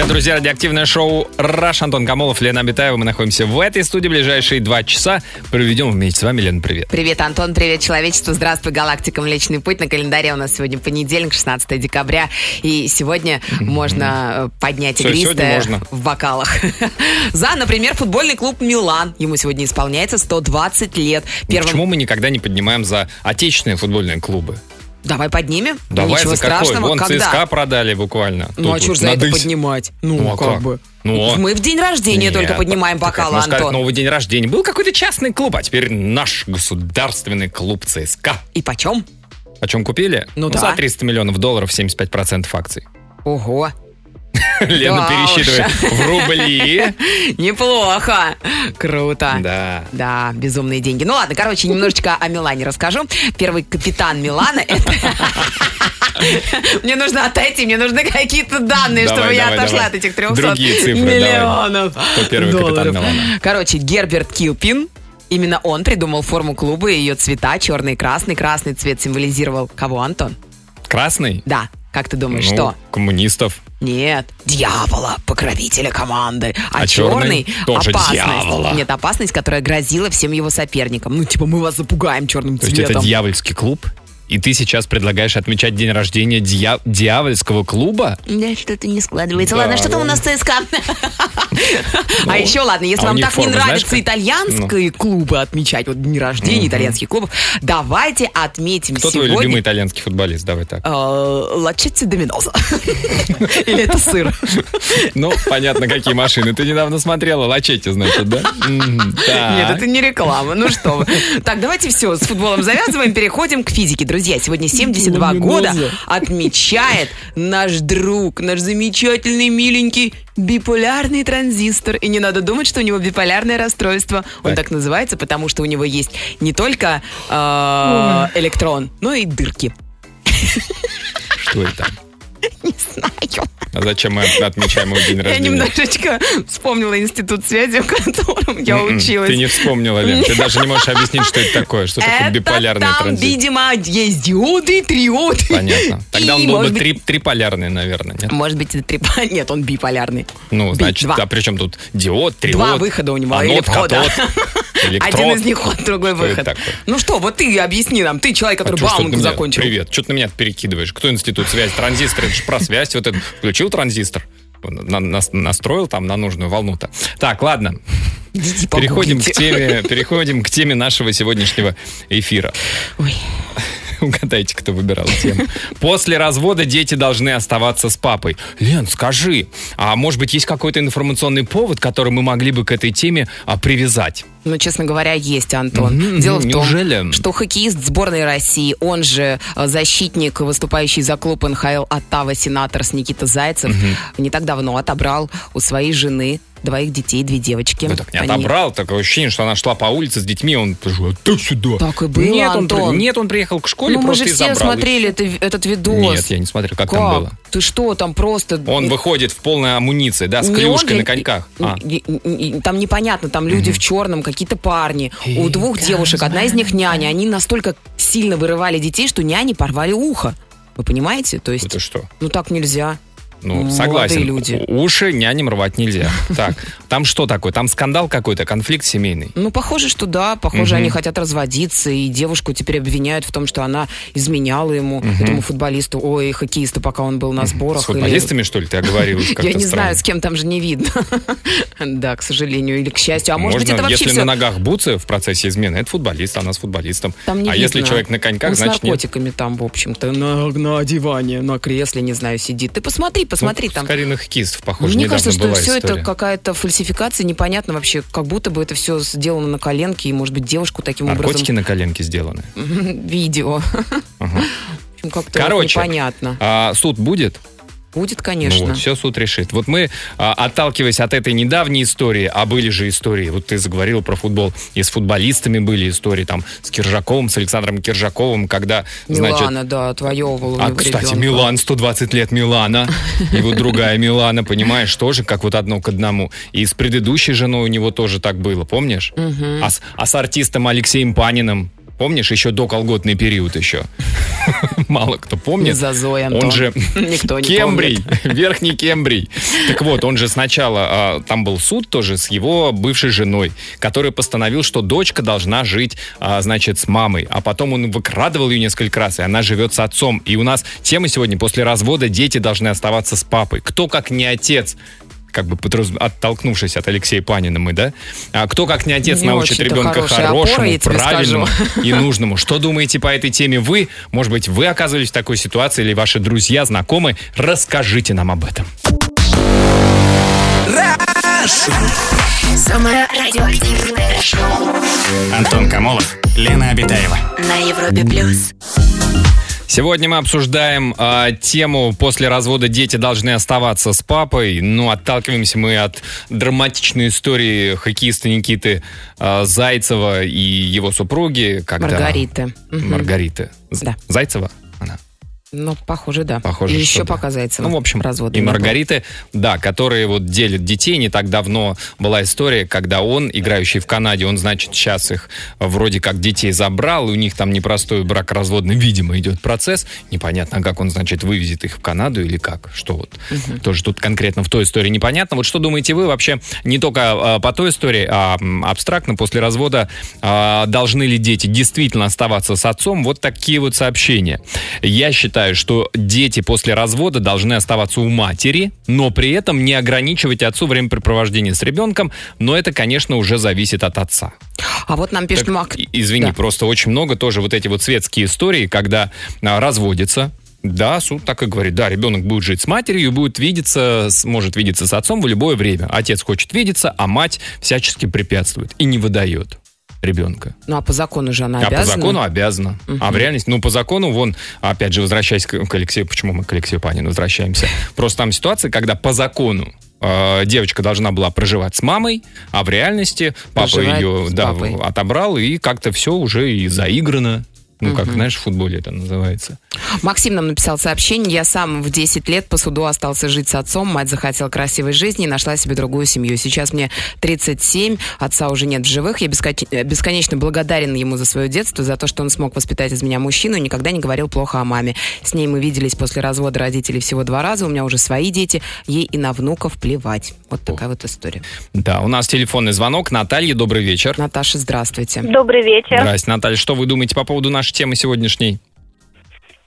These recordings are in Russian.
Привет, друзья! Радиоактивное шоу «Раш» Антон Камолов, Лена Абитаева. Мы находимся в этой студии. Ближайшие два часа проведем вместе с вами. Лена, привет. Привет, Антон, привет, человечество. Здравствуй, галактика Млечный Путь. На календаре у нас сегодня понедельник, 16 декабря. И сегодня можно э, поднять игристое в бокалах. За, например, футбольный клуб «Милан». Ему сегодня исполняется 120 лет. Первым... Почему мы никогда не поднимаем за отечественные футбольные клубы? Давай поднимем. Давай, Ничего за какой? страшного. Вон Когда? ЦСКА продали буквально. Ну, а Тут что вот ж за это надысь. поднимать? Ну, Ну, а как, как? бы. Ну, а- Мы в день рождения Нет, только поднимаем бокалы, можно сказать, Антон. новый день рождения. Был какой-то частный клуб, а теперь наш государственный клуб ЦСКА. И почем? О чем купили? Ну да. За 300 миллионов долларов 75% акций. Ого. Лена Да уж. пересчитывает в рубли. Неплохо. Круто. Да. Да, безумные деньги. Ну ладно, короче, немножечко о Милане расскажу. Первый капитан Милана это... Мне нужно отойти, мне нужны какие-то данные, Давай, чтобы я давай, отошла давай. от этих 300 Другие цифры, миллионов Кто первый капитан долларов. Милана? Короче, Герберт Килпин Именно он придумал форму клуба и ее цвета, черный и красный. Красный цвет символизировал кого, Антон? Красный? Да, как ты думаешь, Ну, что? коммунистов. Нет, дьявола, покровителя команды. А, А черный, черный тоже опасность. дьявола. Нет, опасность, которая грозила всем его соперникам. Ну, типа, мы вас запугаем черным То есть это цветом. дьявольский клуб? И ты сейчас предлагаешь отмечать день рождения дья- дьявольского клуба? Да, что-то не складывается. Да, Ладно, что там у ну. нас ЦСКА? А еще, ладно, если а вам так не нравятся как? Ну. итальянские клубы отмечать, вот дни рождения итальянских клубов, давайте отметим Кто твой сегодня... любимый итальянский футболист? Давай так. э, Лачетти Доминоза. Или это сыр? Ну, понятно, какие машины. Ты недавно смотрела Лачетти, значит, да? Нет, это не реклама. Ну что вы. Так, давайте все, с футболом завязываем, переходим к физике. Друзья, сегодня 72 года отмечает наш друг, наш замечательный, миленький биполярный транзистор. И не надо думать, что у него биполярное расстройство. Он Так. так, называется, потому что у него есть не только э, электрон, но и дырки. Что это? Не знаю. А зачем мы отмечаем его день Я рождения? немножечко вспомнила институт связи, в котором я М-м, училась. Ты не вспомнила, Лен. Ты даже не можешь объяснить, что это такое. Что такое биполярный там, транзит? видимо, есть диоды, триоды. Понятно. Тогда он был бы три- триполярный, наверное, нет? Может быть, это три... Нет, он биполярный. Ну, значит, а при чем тут диод, триод? Два выхода у него, анод, катод, электрод? Один из них ход, другой Что выход. Ну что, вот ты объясни нам. Ты человек, А который на Бауманку меня- закончил. Привет, что ты на меня перекидываешь? Кто институт связи? Транзистор, это же про связь. Вот это включил транзистор, на- нас- настроил там на нужную волну-то. Так, ладно. Идите Переходим к, теме, переходим к теме нашего сегодняшнего эфира. Ой. Угадайте, кто выбирал тему. После развода дети должны оставаться с папой. Лен, скажи, а может быть есть какой-то информационный повод, который мы могли бы к этой теме а, привязать? Ну, честно говоря, есть, Антон. Мгм, Дело в том, неужели? что хоккеист сборной России, он же э, защитник, выступающий за клуб НХЛ Оттава, сенатор с Никита Зайцев, не так давно отобрал у своей жены двоих детей, две девочки. Ну так не Они- отобрал, такое ощущение, что она шла по улице с детьми, он пришел, а ты сюда. Так и было, нет, он, Антон. при- нет, он приехал к школе, Ну, мы просто же и все забрал. смотрели это- этот видос. Нет, я не смотрел, как, там было. Ты что, там просто... Он выходит в полной амуниции, да, с Не клюшкой он, на коньках. А. и- и- и- Там непонятно, там люди в черном, какие-то парни. У двух девушек, одна из них няня. Они настолько сильно вырывали детей, что няни порвали ухо. Вы понимаете? То есть, Это что? ну так нельзя. Ну, Молодые согласен. люди. Уши няням рвать нельзя. Так, там что такое? Там скандал какой-то, конфликт семейный. Ну, похоже, что да. Похоже, Мгм. они хотят разводиться, и девушку теперь обвиняют в том, что она изменяла ему, этому футболисту, ой, хоккеисту, пока он был на сборах. С или- футболистами, что ли, ты оговорилась? Я не знаю, с кем там же не видно. Да, к сожалению, или к счастью. А может быть, это вообще если на ногах бутсы в процессе измены, это футболист, она с футболистом. А если человек на коньках, Он значит с наркотиками там, в общем-то, на, на диване, на кресле, не знаю, сидит. Ты посмотри, посмотри Ну, там. Скорее на хоккеистов, похоже, Мне кажется, что все это история. какая-то фальсификация, непонятно вообще, как будто бы это все сделано на коленке, и, может быть, девушку таким Наркотики образом... на коленке сделаны. Видео. Ага. Короче, непонятно. А суд будет? Будет, Ну конечно. вот, все суд решит. Вот мы, а, отталкиваясь от этой недавней истории, а были же истории, вот ты заговорил про футбол, и с футболистами были истории, там, с Киржаковым, с Александром Киржаковым, когда, значит... Милана, да, отвоевывала А, кстати, ребенка. Милан, 120 лет Милана, и вот другая Милана, понимаешь, тоже как вот одно к одному. И с предыдущей женой у него тоже так было, помнишь? А, а с артистом Алексеем Паниным, помнишь, еще до колготный период еще? Мало кто помнит. За Зоей, Он же Никто не Кембрий, Верхний Кембрий. Так вот, он же сначала, а, там был суд тоже с его бывшей женой, который постановил, что дочка должна жить, а, значит, с мамой. А потом он выкрадывал ее несколько раз, и она живет с отцом. И у нас тема сегодня, после развода дети должны оставаться с папой. Кто, как не отец, как бы оттолкнувшись от Алексея Панина мы, да? А кто, как не отец, Не научит ребенка опора, хорошему, тебе правильному и нужному. Что думаете по этой теме вы? Может быть, вы оказывались в такой ситуации или ваши друзья, знакомые? Расскажите нам об этом. Самое радиоактивное шоу Антон Камолов, Лена Обитаева. на Европе плюс. Сегодня мы обсуждаем а, тему «После развода дети должны оставаться с папой». Ну, отталкиваемся мы от драматичной истории хоккеиста Никиты а, Зайцева и его супруги. Когда... Маргариты. Маргариты. Да. Зайцева? Она. Ну, похоже, да. Похоже, И еще да. пока Зайцева. Ну, в общем, развода и. Маргариты, да, которые вот делят детей. Не так давно была история, когда он, играющий в Канаде, он, значит, сейчас их вроде как детей забрал, и у них там непростой брак-разводный, видимо, идет процесс. Непонятно, как он, значит, вывезет их в Канаду или как, что вот. Тоже тут конкретно в той истории непонятно. Вот что думаете вы вообще не только а, по той истории, а абстрактно после развода а, должны ли дети действительно оставаться с отцом? Вот такие вот сообщения. Я считаю, что дети после развода должны оставаться у матери, но при этом не ограничивать отцу времяпрепровождение с ребенком, но это, конечно, уже зависит от отца. А вот нам пишет Так, Мак. Извини, Да. просто очень много тоже вот эти вот светские истории, когда а, разводятся. Да, суд так и говорит. Да, ребенок будет жить с матерью и будет видеться, может видеться с отцом в любое время. Отец хочет видеться, а мать всячески препятствует и не выдает ребенка. Ну, а по закону же она А по обязана. закону обязана. А в реальности, ну, по закону, вон, опять же, возвращаясь к, к Алексею, почему мы к Алексею Панину возвращаемся? Просто там ситуация, когда по закону э, девочка должна была проживать с мамой, а в реальности папа Проживает ее да, папой. отобрал, и как-то все уже и заиграно. Ну, как, знаешь, в футболе это называется. Максим нам написал сообщение. Я сам в 10 лет по суду остался жить с отцом. Мать захотела красивой жизни и нашла себе другую семью. Сейчас мне 37, отца уже нет в живых. Я бескон- бесконечно благодарен ему за свое детство, за то, что он смог воспитать из меня мужчину и никогда не говорил плохо о маме. С ней мы виделись после развода родителей всего два раза. У меня уже свои дети. Ей и на внуков плевать. Вот такая вот история. Да, у нас телефонный звонок. Наталья, добрый вечер. Наташа, здравствуйте. Добрый вечер. Здрасте, Наталья. Что вы думаете по поводу нашей темы сегодняшней?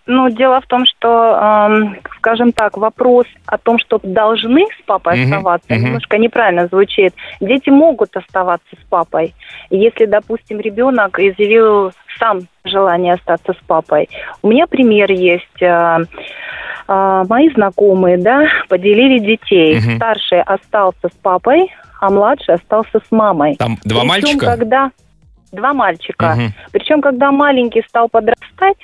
Ну, дело в том, что, эм, скажем так, вопрос о том, что должны с папой Мгм, оставаться, мгм. немножко неправильно звучит. Дети могут оставаться с папой, если, допустим, ребенок изъявил сам желание остаться с папой. У меня пример есть. э, э, мои знакомые, да, поделили детей. Мгм. Старший остался с папой, а младший остался с мамой. Там два Причем, мальчика? когда два мальчика. Мгм. Причем, когда маленький стал подрастать,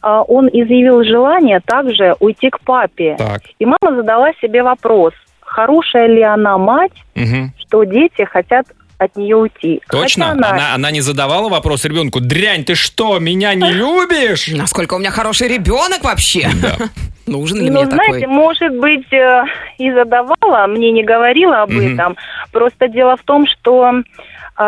а, он изъявил желание также уйти к папе. Так. И мама задала себе вопрос, хорошая ли она мать, Мгм. что дети хотят от нее уйти. Точно? Она- Она, она не задавала вопрос ребенку, дрянь, ты что, меня не любишь? Насколько у меня хороший ребенок вообще? Да. Нужен ли Ну, мне знаете, такой? может быть, э, и задавала, мне не говорила об этом. Просто дело в том, что а,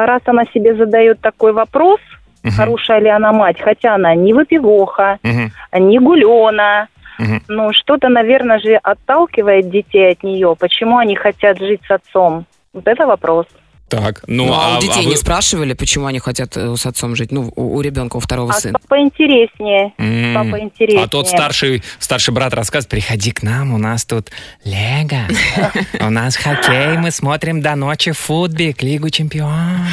раз она себе задает такой вопрос, Мгм. хорошая ли она мать, хотя она не выпивоха, Мгм. не гулена, Мгм. Ну, что-то, наверное же, отталкивает детей от нее. Почему они хотят жить с отцом? Вот это вопрос. Так, ну, Ну, а, у детей вы- не спрашивали, почему они хотят э, с отцом жить? Ну, у, у ребенка, у второго А сына. папой интереснее. М. С папой интереснее. А тот старший, старший брат рассказывает, приходи к нам, у нас тут Лего, у нас хоккей, мы смотрим до ночи футбик, Лигу чемпионов.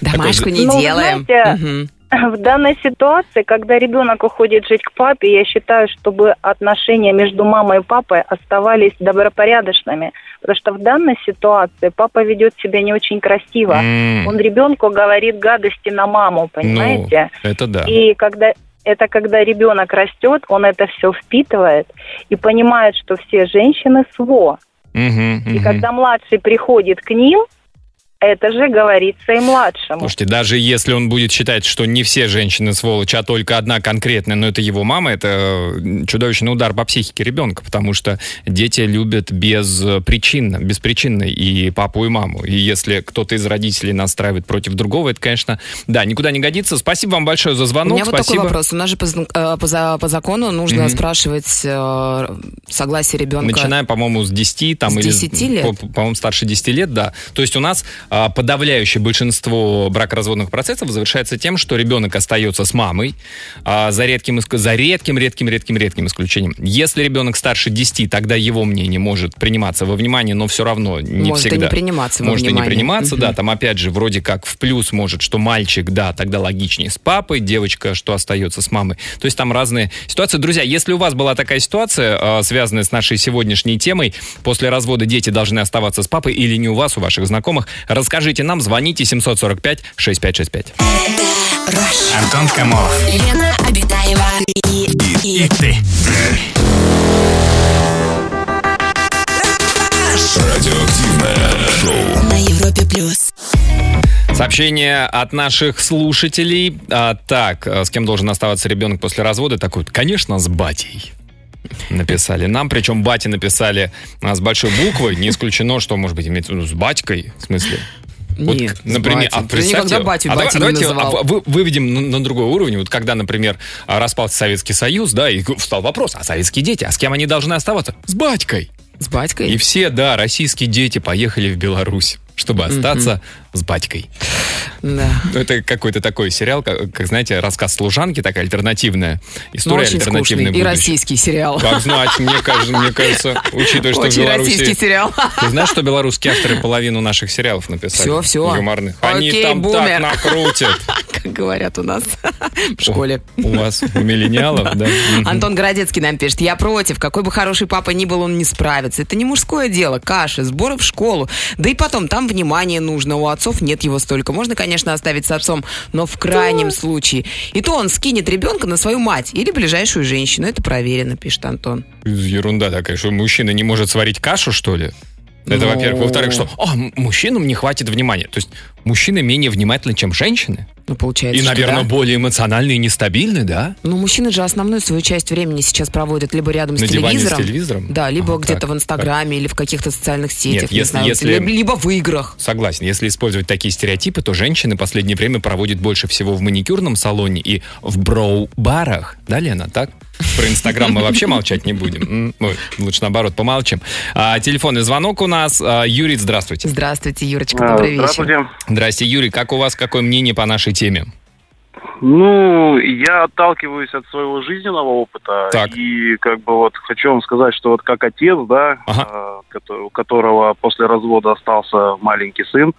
Домашку не Ну, делаем. В данной ситуации, когда ребенок уходит жить к папе, я считаю, чтобы отношения между мамой и папой оставались добропорядочными. Потому что в данной ситуации папа ведет себя не очень красиво. М. Он ребенку говорит гадости на маму, понимаете? Ну, это да. И когда это когда ребенок растет, он это все впитывает и понимает, что все женщины СВО. Мгм, И мгм. когда младший приходит к ним, это же говорится и младшему. Слушайте, даже если он будет считать, что не все женщины сволочи, а только одна конкретная, но это его мама, это чудовищный удар по психике ребенка, потому что дети любят без причин, беспричинно и папу, и маму. И если кто-то из родителей настраивает против другого, это, конечно, да, никуда не годится. Спасибо вам большое за У звонок. меня вот Спасибо. такой вопрос. У нас же по, э, по по закону нужно Мгм. спрашивать э, согласие ребенка. Начиная, по-моему, с 10, там, С или, 10 лет? по- По-моему, старше 10 лет, да. То есть у нас подавляющее большинство бракоразводных процессов завершается тем, что ребенок остается с мамой, а, за редким, за редким, редким, редким, редким исключением. Если ребенок старше 10, тогда его мнение может приниматься во внимание, но все равно не Может и всегда. не приниматься во Может и не внимание. приниматься, да. Мгм. Там опять же вроде как в плюс может, что мальчик, да, тогда логичнее с папой, девочка, что остается с мамой. То есть там разные ситуации. Друзья, если у вас была такая ситуация, э, связанная с нашей сегодняшней темой, после развода дети должны оставаться с папой или не у вас, у ваших знакомых, расскажите нам, звоните 745-6565. Антон Камолов. Лена Обитаева и, и, И ты. Радиоактивное шоу. на Европе плюс. Сообщение от наших слушателей. А, так, э, с кем должен оставаться ребенок после развода? Такой, конечно, с батей. Написали нам, причем бати написали а, с большой буквой. Не исключено, что, может быть, виду с батькой. В смысле? Вот, Нет, например, а представьте, никогда батю а давай- батей не давайте называл. а, вы- выведем на, на другой уровень. Вот когда, например, а, распался Советский Союз, да, и встал вопрос, а советские дети, а с кем они должны оставаться? С батькой. С батькой? И все, да, российские дети поехали в Беларусь, чтобы остаться с батькой. Да. Ну, Это какой-то такой сериал, как, как, знаете, рассказ служанки, такая альтернативная. История Ну, очень альтернативной скучный. И российский сериал. Как знать, мне кажется, мне кажется, учитывая, что в Очень Беларуси... российский сериал. Ты знаешь, что белорусские авторы половину наших сериалов написали? Всё, всё. Юморных. Они Окей, там бумер. так накрутят. Как говорят у нас в школе. У вас, у миллениалов, да? Антон Городецкий нам пишет, я против, какой бы хороший папа ни был, он не справится. Это не мужское дело, каши, сборы в школу. Да и потом, там внимание нужно, у отцов нет его столько. Можно, конечно, оставить с отцом, но в крайнем случае. И то он скинет ребенка на свою мать или ближайшую женщину. Это проверено, пишет Антон. Ерунда такая, что мужчина не может сварить кашу, что ли? Это, Ну. во-первых. Во-вторых, что «А, м- мужчинам не хватит внимания. То есть мужчины менее внимательны, чем женщины? Ну, получается, И, что наверное, да. более эмоциональны и нестабильны, да? Ну, мужчины же основную свою часть времени сейчас проводят либо рядом На с диване с телевизором. телевизором? Да, либо Ага, где-то так, в Инстаграме или в каких-то социальных сетях, Нет, не если- знаю, если- либо, в играх. Согласен. Если использовать такие стереотипы, то женщины в последнее время проводят больше всего в маникюрном салоне и в броу-барах. Да, Лена, так? Про Инстаграм мы вообще молчать не будем. Ой, лучше наоборот, помолчим. А, телефонный звонок у нас. А, Юрий, здравствуйте. Здравствуйте, Юрочка, А, добрый вечер. Здравствуйте. Здрасте, Юрий. Как у вас, какое мнение по нашей теме? Ну, я отталкиваюсь от своего жизненного опыта. Так. И как бы вот хочу вам сказать, что вот как отец, да, Ага. э, у которого после развода остался маленький сын,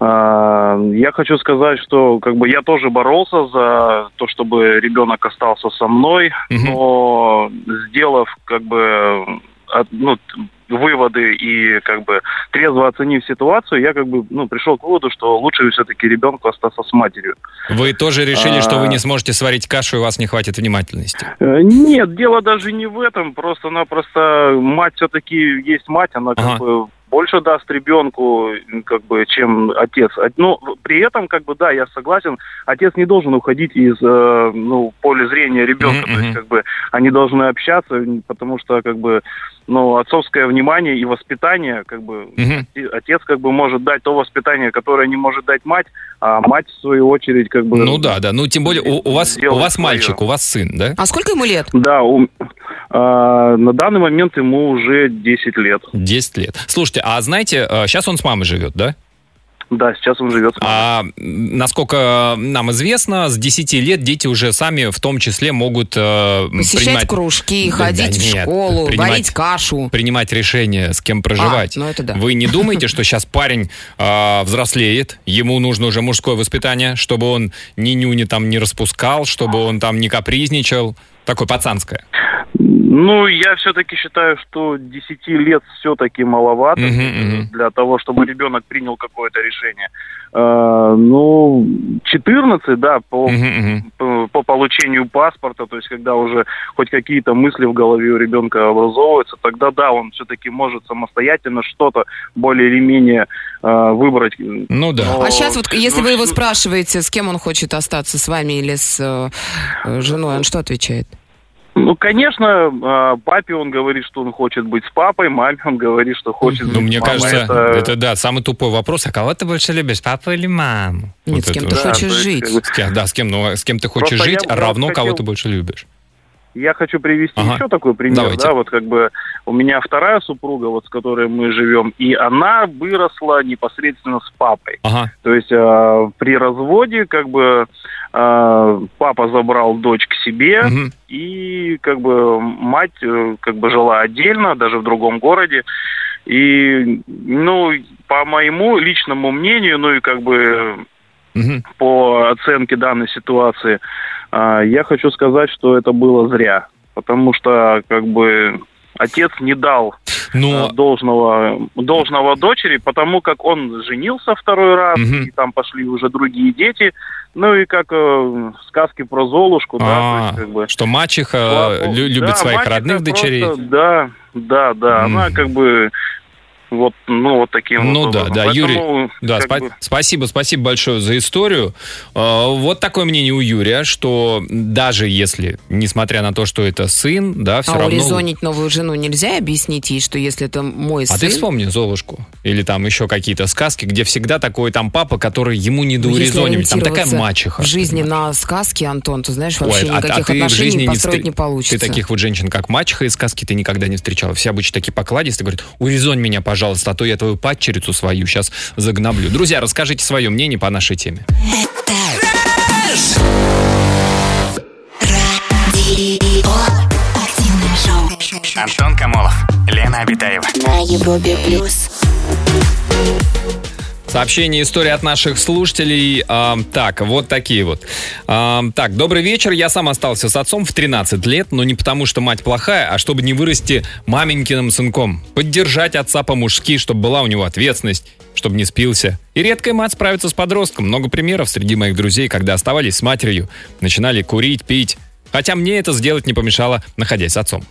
э, я хочу сказать, что как бы я тоже боролся за то, чтобы ребенок остался со мной, Мгм. но сделав как бы от- ну, выводы и как бы трезво оценив ситуацию, я как бы ну, пришел к выводу, что лучше все-таки ребенку остаться с матерью. Вы тоже решили, что вы А. не сможете сварить кашу, и у вас не хватит внимательности? Э, Нет, дело даже не в этом. Просто-напросто мать все-таки есть мать, она как Ага. бы больше даст ребенку, как бы, чем отец. А- Но при этом, как бы, да, я согласен, отец не должен уходить из, э, ну, поля зрения ребенка. Мгм, То есть, как бы, они должны общаться, потому что, как бы, ну, отцовское внимание и воспитание, как бы, и отец, как бы, может дать то воспитание, которое не может дать мать, а мать, в свою очередь, как бы... Ну да, да. Ну, тем более, у, у вас, у вас мальчик, у вас сын, да? А сколько ему лет? Да, у- а, на данный момент ему уже 10 лет. 10 лет. Слушайте, а знаете, сейчас он с мамой живет, да? Да, сейчас он живет. А насколько нам известно, с 10 лет дети уже сами в том числе могут э, Посещать принимать, кружки, Да, ходить да в нет, школу, принимать- варить кашу. принимать решение, с кем проживать. А, ну это да. Вы не думаете, что сейчас парень э, взрослеет, ему нужно уже мужское воспитание, чтобы он ни нюни там не распускал, чтобы он там не капризничал? Такое пацанское. Ну, я все-таки считаю, что 10 лет все-таки маловато Мгм, мгм. для того, чтобы ребенок принял какое-то решение. Э, ну, 14, да, по, мгм. по, по получению паспорта, то есть когда уже хоть какие-то мысли в голове у ребенка образовываются, тогда да, он все-таки может самостоятельно что-то более или менее э, выбрать. Ну да. Но- А сейчас вот, если ну, вы его спрашиваете, с кем он хочет остаться, с вами или с э, женой, он что отвечает? Ну, конечно, э, папе он говорит, что он хочет быть с папой, маме он говорит, что хочет Ну, быть мне с мамой. кажется, это... Это- да, самый тупой вопрос. А кого ты больше любишь, папу или маму? Нет, Вот с кем это ты. Да, хочешь есть, жить. кем- да, с кем, ну, с кем ты хочешь Просто жить, вот равно хотел- кого ты больше любишь. Я хочу привести Ага. еще такой пример, Давайте. да, вот как бы у меня вторая супруга, вот с которой мы живем, и она выросла непосредственно с папой. Ага. То есть э, при разводе как бы э, папа забрал дочь к себе, Мгм. и как бы мать э, как бы жила отдельно, даже в другом городе. И, ну, по моему личному мнению, ну и как бы Мгм. по оценке данной ситуации, а, я хочу сказать, что это было зря. Потому что, как бы, отец не дал Ну, а, должного, должного дочери, потому как он женился второй раз, Мгм. и там пошли уже другие дети. Ну и как э, в сказке про Золушку, да, то а, есть, как бы... что мачеха богу. любит Да, своих родных просто- дочерей. Да, да, да. Она Мгм. как бы вот, ну, вот таким Ну вот да, да, Поэтому, Юрий, да, спа- бы, спасибо, спасибо большое за историю. Э, Вот такое мнение у Юрия, что даже если, несмотря на то, что это сын, да, все а равно... урезонить новую жену нельзя объяснить ей, что если это мой А сын... ты вспомни Золушку или там еще какие-то сказки, где всегда такой там папа, который ему не ну, доурезонивать. Там такая мачеха. В жизни на сказки, Антон, ты знаешь, Ой, вообще а- а никаких ты в отношений жизни не построить встр- не, получится. Ты таких вот женщин, как мачеха из сказки, ты никогда не встречала. Все обычно такие покладистые, говорят, урезонь меня, пожалуйста, а то я твою падчерицу свою сейчас загноблю. Друзья, расскажите свое мнение по нашей теме. Антон Камолов, Лена Обитаева. На Европе плюс. Сообщение, история от наших слушателей. А, так, вот такие вот. А, так, добрый вечер. Я сам остался с отцом в 13 лет, но не потому, что мать плохая, а чтобы не вырасти маменькиным сынком. Поддержать отца по-мужски, чтобы была у него ответственность, чтобы не спился. И редкая мать справится с подростком. Много примеров среди моих друзей, когда оставались с матерью, начинали курить, пить. Хотя мне это сделать не помешало, находясь отцом.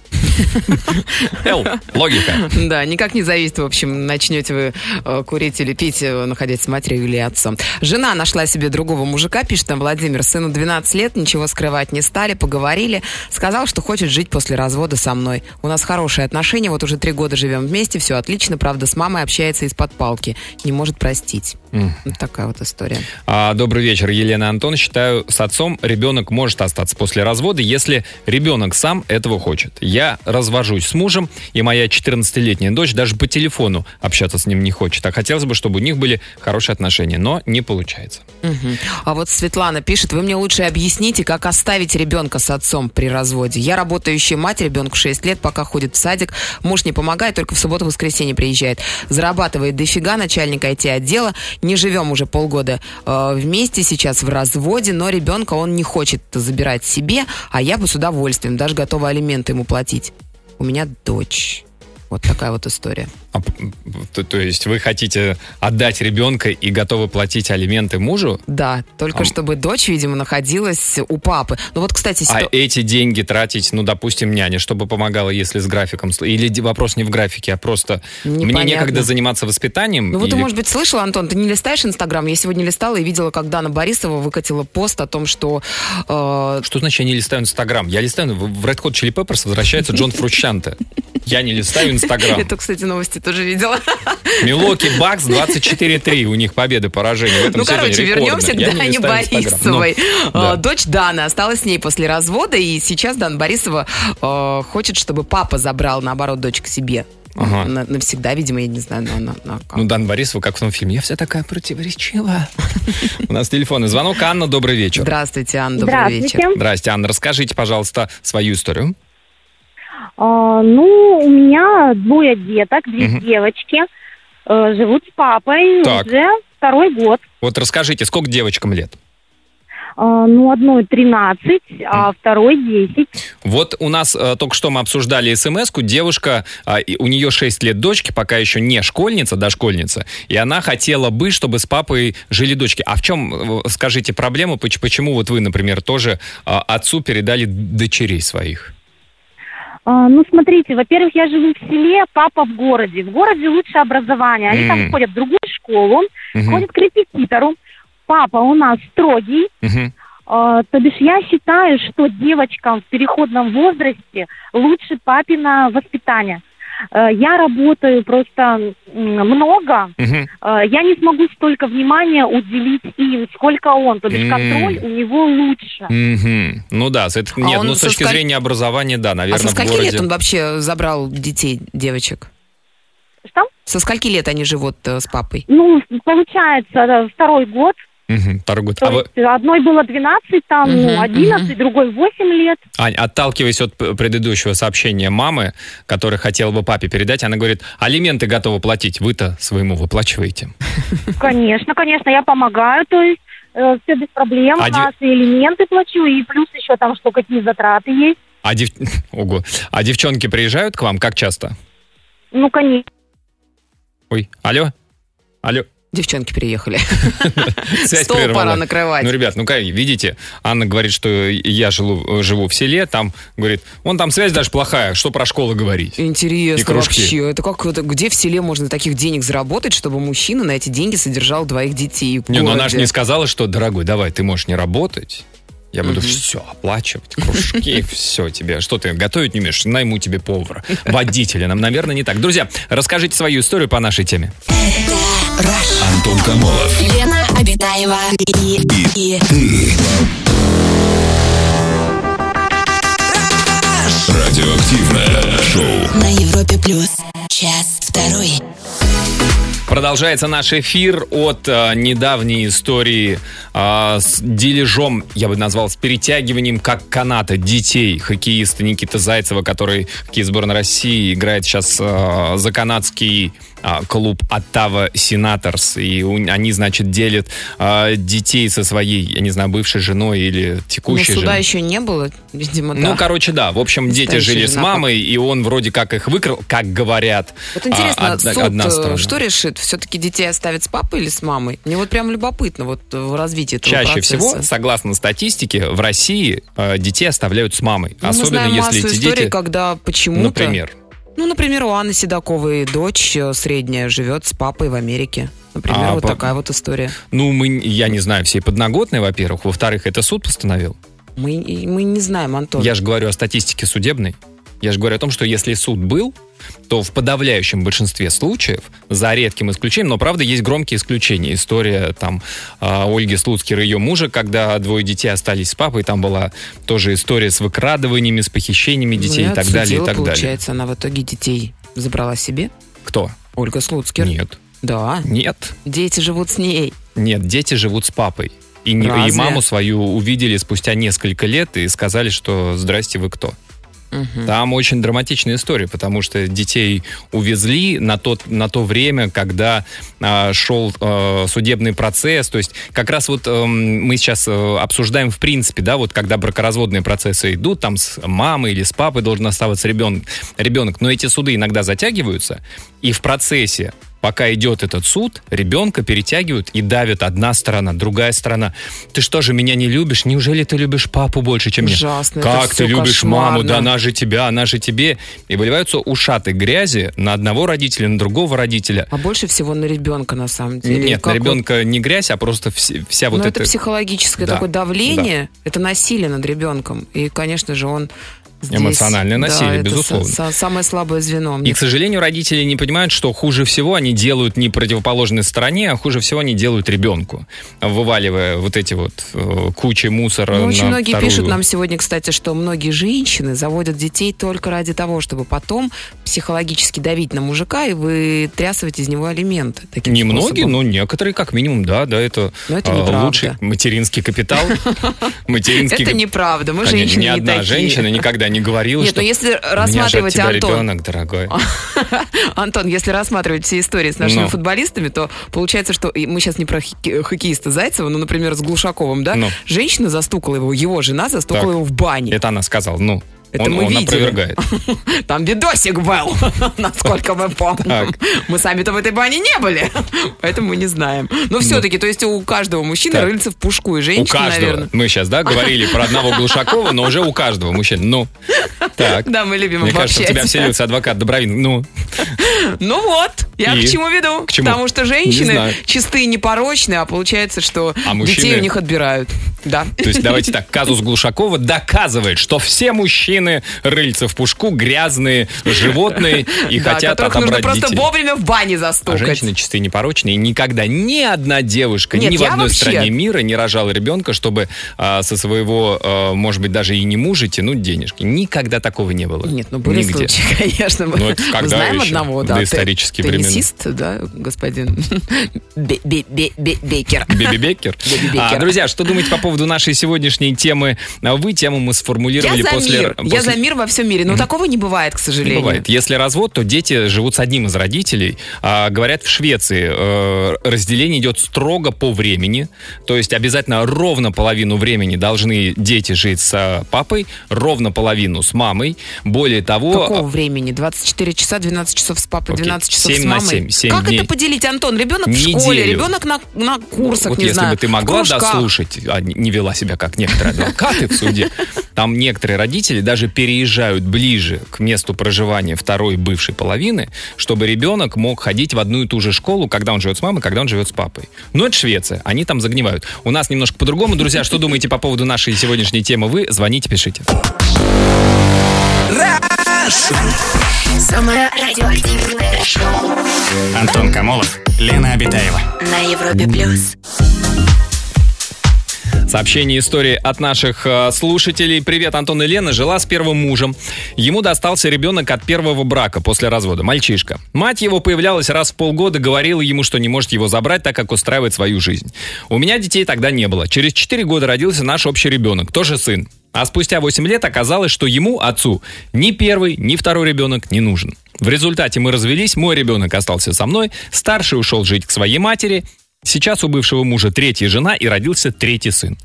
Эл, логика. Да, никак не зависит, в общем, начнете вы э, курить или пить, э, находясь с матерью или отцом. Жена нашла себе другого мужика, пишет там Владимир, сыну 12 лет, ничего скрывать не стали, поговорили. Сказал, что хочет жить после развода со мной. У нас хорошие отношения, вот уже три года живем вместе, все отлично, правда, с мамой общается из-под палки, не может простить. Вот такая вот история. А, добрый вечер, Елена Антон. Считаю, с отцом ребенок может остаться после развода, если ребенок сам этого хочет. Я развожусь с мужем, и моя 14-летняя дочь даже по телефону общаться с ним не хочет. А хотелось бы, чтобы у них были хорошие отношения, но не получается. Мгм. А вот Светлана пишет, вы мне лучше объясните, как оставить ребенка с отцом при разводе. Я работающая мать, ребенку 6 лет, пока ходит в садик, муж не помогает, только в субботу-воскресенье приезжает. Зарабатывает дофига, начальник IT-отдела, не живем уже полгода э, вместе, сейчас в разводе, но ребенка он не хочет забирать себе, а я бы с удовольствием, даже готова алименты ему платить. У меня дочь. Вот такая вот история. А, то, то есть вы хотите отдать ребенка и готовы платить алименты мужу? Да, только А- чтобы дочь, видимо, находилась у папы. Ну вот, кстати, А ситу- эти деньги тратить, ну, допустим, няне, чтобы помогала, если с графиком... Или вопрос не в графике, а просто мне Непонятно. некогда заниматься воспитанием? Ну вот ты, или- может быть, слышал, Антон, ты не листаешь Инстаграм? Я сегодня листала и видела, как Дана Борисова выкатила пост о том, что... э, Что значит я не листаю Инстаграм? Я листаю, в в Red Hot Chili Peppers возвращается Джон Фрущанте. Я не листаю Инстаграм. Это, кстати, новости тоже видела. Милоки Бакс 24-3. У них победы, поражения. В этом Ну, короче, рекордные. вернемся к Дане. Борисовой. Ну, да. Э, Дочь Дана осталась с ней после развода, и сейчас Дана Борисова э, хочет, чтобы папа забрал, наоборот, дочь к себе. Ага. На- навсегда, видимо, я не знаю, но она... она как. Ну, Дан Борисова, как в том фильме. Я вся такая противоречивая. У нас телефонный звонок. Анна, добрый вечер. Здравствуйте, Анна, добрый Здравствуйте. вечер. Здрасте, Анна. Расскажите, пожалуйста, свою историю. А, ну, у меня двое деток, две Мгм. девочки. Э, живут с папой Так. уже второй год. Вот расскажите, сколько девочкам лет? А, ну, одной 13, а второй 10. Вот у нас э, только что мы обсуждали смс-ку. Девушка, а, у нее 6 лет дочки, пока еще не школьница, дошкольница. И она хотела бы, чтобы с папой жили дочки. А в чем, э, скажите, проблема? Поч- Почему вот вы, например, тоже а, отцу передали дочерей своих? А, ну, смотрите, во-первых, я живу в селе, папа в городе. В городе лучше образование. Они М. там ходят в другую школу, Мгм. ходят к репетитору. Папа у нас строгий. А, то бишь я считаю, что девочкам в переходном возрасте лучше папина воспитание. Э, Я работаю просто много. Э, я не смогу столько внимания уделить им, сколько он. То бишь контроль у него лучше. Мгм. Ну да, с это- нет, он ну с со точки сколь- зрения образования, да, А наверное, со в скольки городе. лет он вообще забрал детей, девочек? Что? Со скольки лет они живут э, с папой? Ну, получается, э, второй год. Второй год. То А вы, есть одной было 12, там, ну, 11, другой 8 лет. Ань, отталкиваясь от предыдущего сообщения мамы, которая хотела бы папе передать, она говорит, алименты готовы платить, вы-то своему выплачиваете. Конечно, конечно, я помогаю, то есть все без проблем. А У де- нас и элементы плачу, и плюс еще там что, какие затраты есть. А, дев... Ого. а девчонки приезжают к вам как часто? Ну, конечно. Ой, алло? Алло? Девчонки приехали. Связь Стол прервалась. пора накрывать. Ну, ребят, ну как, видите, Анна говорит, что я живу, живу в селе, там, говорит, вон там связь даже плохая, что про школу говорить. И Интересно кружки. вообще. Это как это, где в селе можно таких денег заработать, чтобы мужчина на эти деньги содержал двоих детей? в Не, ну она городе? же не сказала, что, дорогой, давай, ты можешь не работать. Я буду все оплачивать, кружки, все тебе. Что ты готовить не умеешь? Найму тебе повара, водителя. Нам, наверное, не так. Друзья, расскажите свою историю по нашей теме. Антон Камолов. Лена Обитаева и, и, Радиоактивное шоу. на Европе плюс. Час второй. Продолжается наш эфир от э, недавней истории э, с дележом, я бы назвал, с перетягиванием как каната детей. Хоккеиста Никита Зайцева, который хоккей сборной России играет сейчас э, за канадский клуб Оттава Сенаторс. И они, значит, делят э, детей со своей, я не знаю, бывшей женой или Ну, текущей суда женой. еще не было, видимо, Ну, да. короче, да. В общем, дети Настоящая жили с мамой, и он вроде как их выкрал, как говорят. Вот интересно, а, одна- суд одна э, сторона. что решит? Все-таки детей оставят с папой или с мамой? Мне вот прям любопытно вот э, в развитии этого Чаще процесса. всего, согласно статистике, в России э, детей оставляют с мамой. Ну, Мы Особенно знаем если массу эти историй, дети, когда почему-то... например, Ну, например, у Анны Седоковой дочь э, средняя живет с папой в Америке. Например, А, вот по- такая вот история. ну, мы, я не знаю, все подноготные, во-первых. Во-вторых, это суд постановил. Мы, мы не знаем, Антон. Я же говорю о статистике судебной. Я же говорю о том, что если суд был, то в подавляющем большинстве случаев, за редким исключением, но правда есть громкие исключения. История там а, Ольги Слуцкер и ее мужа, когда двое детей остались с папой, там была тоже история с выкрадываниями, с похищениями Ну, детей и так далее, и отсудила, так далее. получается, она в итоге детей забрала себе. Кто? Ольга Слуцкер. Нет. Да. Нет. Дети живут с ней. Нет, дети живут с папой. И, не- и маму свою увидели спустя несколько лет и сказали, что «Здрасте, вы кто?». Мгм. Там очень драматичная история, потому что детей увезли на, тот, на то время, когда а, шел а, судебный процесс. То есть как раз вот эм, мы сейчас э, обсуждаем в принципе, да, вот когда бракоразводные процессы идут, там с мамой или с папой должен оставаться ребенок, ребенок. Но эти суды иногда затягиваются, и в процессе Пока идет этот суд, ребенка перетягивают и давят одна сторона, другая сторона. Ты что же меня не любишь? Неужели ты любишь папу больше, чем меня? Ужасно, это Как ты любишь маму? кошмарно. Да она же тебя, она же тебе. И выливаются ушаты грязи на одного родителя, на другого родителя. А больше всего на ребенка, на самом деле. Нет, Как на вот- ребенка не грязь, а просто вся, вся вот Ну, эта... это психологическое Да, такое давление, это насилие над ребенком. И, конечно же, он здесь- Эмоциональное Да, насилие, это безусловно. са- самое слабое звено. И, к сожалению, родители не понимают, что хуже всего они делают не противоположной стороне, а хуже всего они делают ребенку, вываливая вот эти вот э, кучи мусора Ну, очень многие вторую- пишут нам сегодня, кстати, что многие женщины заводят детей только ради того, чтобы потом психологически давить на мужика и вытрясывать из него алименты. Таким Не многие, способом. но некоторые, как минимум, да, да, это, Но это э, неправда. лучший материнский капитал. Это неправда, мы женщины ни не одна такие. женщина никогда не говорила, Нет, что ну если «У меня же от рассматривать, Антон, ребенок, дорогой. Антон, если рассматривать все истории с нашими Ну. футболистами, то получается, что мы сейчас не про хокке- хоккеиста Зайцева, но, например, с Глушаковым, да? Ну. Женщина застукала его, его жена застукала Так. его в бане. Это она сказала, ну. Это он, мы он видели. опровергает. Там видосик был, насколько мы помним. Мы сами-то в этой бане не были, поэтому мы не знаем. Но все-таки, то есть у каждого мужчины Так. рыльца в пушку, и У женщины, каждого. наверное. Мы сейчас, да, говорили про одного Глушакова, но уже у каждого мужчины. Ну, так. Да, мы любим Мне кажется, у тебя вселился адвокат Добровин. Ну, Ну вот, я И? к чему веду. К чему? Потому что женщины чистые, непорочные, а получается, что А детей мужчины- у них отбирают. Да. то есть давайте так, казус Глушакова доказывает, что все мужчины рыльца в пушку, грязные животные и хотят которых нужно отобрать просто вовремя в бане А застукать. женщины чистые непорочные. Никогда ни одна девушка Нет, ни в одной вообще- стране мира не рожала ребенка, чтобы а, со своего, а, может быть, даже и не мужа тянуть денежки. Никогда такого не было. Нет, ну были Нигде. случаи, конечно. Мы, Ну, мы знаем еще? одного, да. доисторические т- времена. Теннисист, да, господин Бе- Бе- Бе- Бе- Бекер. Биби А, друзья, что думаете по поводу нашей сегодняшней темы? А Вы тему мы сформулировали после... Я после- за мир во всем мире. Но такого не бывает, к Не сожалению. бывает. Если развод, то дети живут с одним из родителей. А, говорят, в Швеции э, разделение идет строго по времени. То есть обязательно ровно половину времени должны дети жить с э, папой, ровно половину с мамой. Более того... Какого времени? 24 часа, 12 часов с папой, Окей. 12 часов Семь с на мамой. семь, семь как дней. это поделить, Антон? Ребенок в Неделю. школе, ребенок на, на курсах, Вот не если знаю, бы ты в могла дослушать, а не не вела себя как некоторые адвокаты в суде, там некоторые родители даже переезжают ближе к месту проживания второй бывшей половины, чтобы ребенок мог ходить в одну и ту же школу, когда он живет с мамой, когда он живет с папой. Но это Швеция, они там загнивают. У нас немножко по-другому. Друзья, что думаете по поводу нашей сегодняшней темы? Вы звоните, пишите. Самое радиоактивное шоу Антон Камолов, Лена Обитаева. на Европе плюс. Сообщение истории от наших э, слушателей. Привет, Антон и Лена. Жила с первым мужем. Ему достался ребенок от первого брака после развода. Мальчишка. Мать его появлялась раз в полгода, говорила ему, что не может его забрать, так как устраивает свою жизнь. У меня детей тогда не было. Через 4 года родился наш общий ребенок, тоже сын. А спустя 8 лет оказалось, что ему, отцу, ни первый, ни второй ребенок не нужен. В результате мы развелись, мой ребенок остался со мной, старший ушел жить к своей матери, Сейчас у бывшего мужа третья жена и родился третий сын.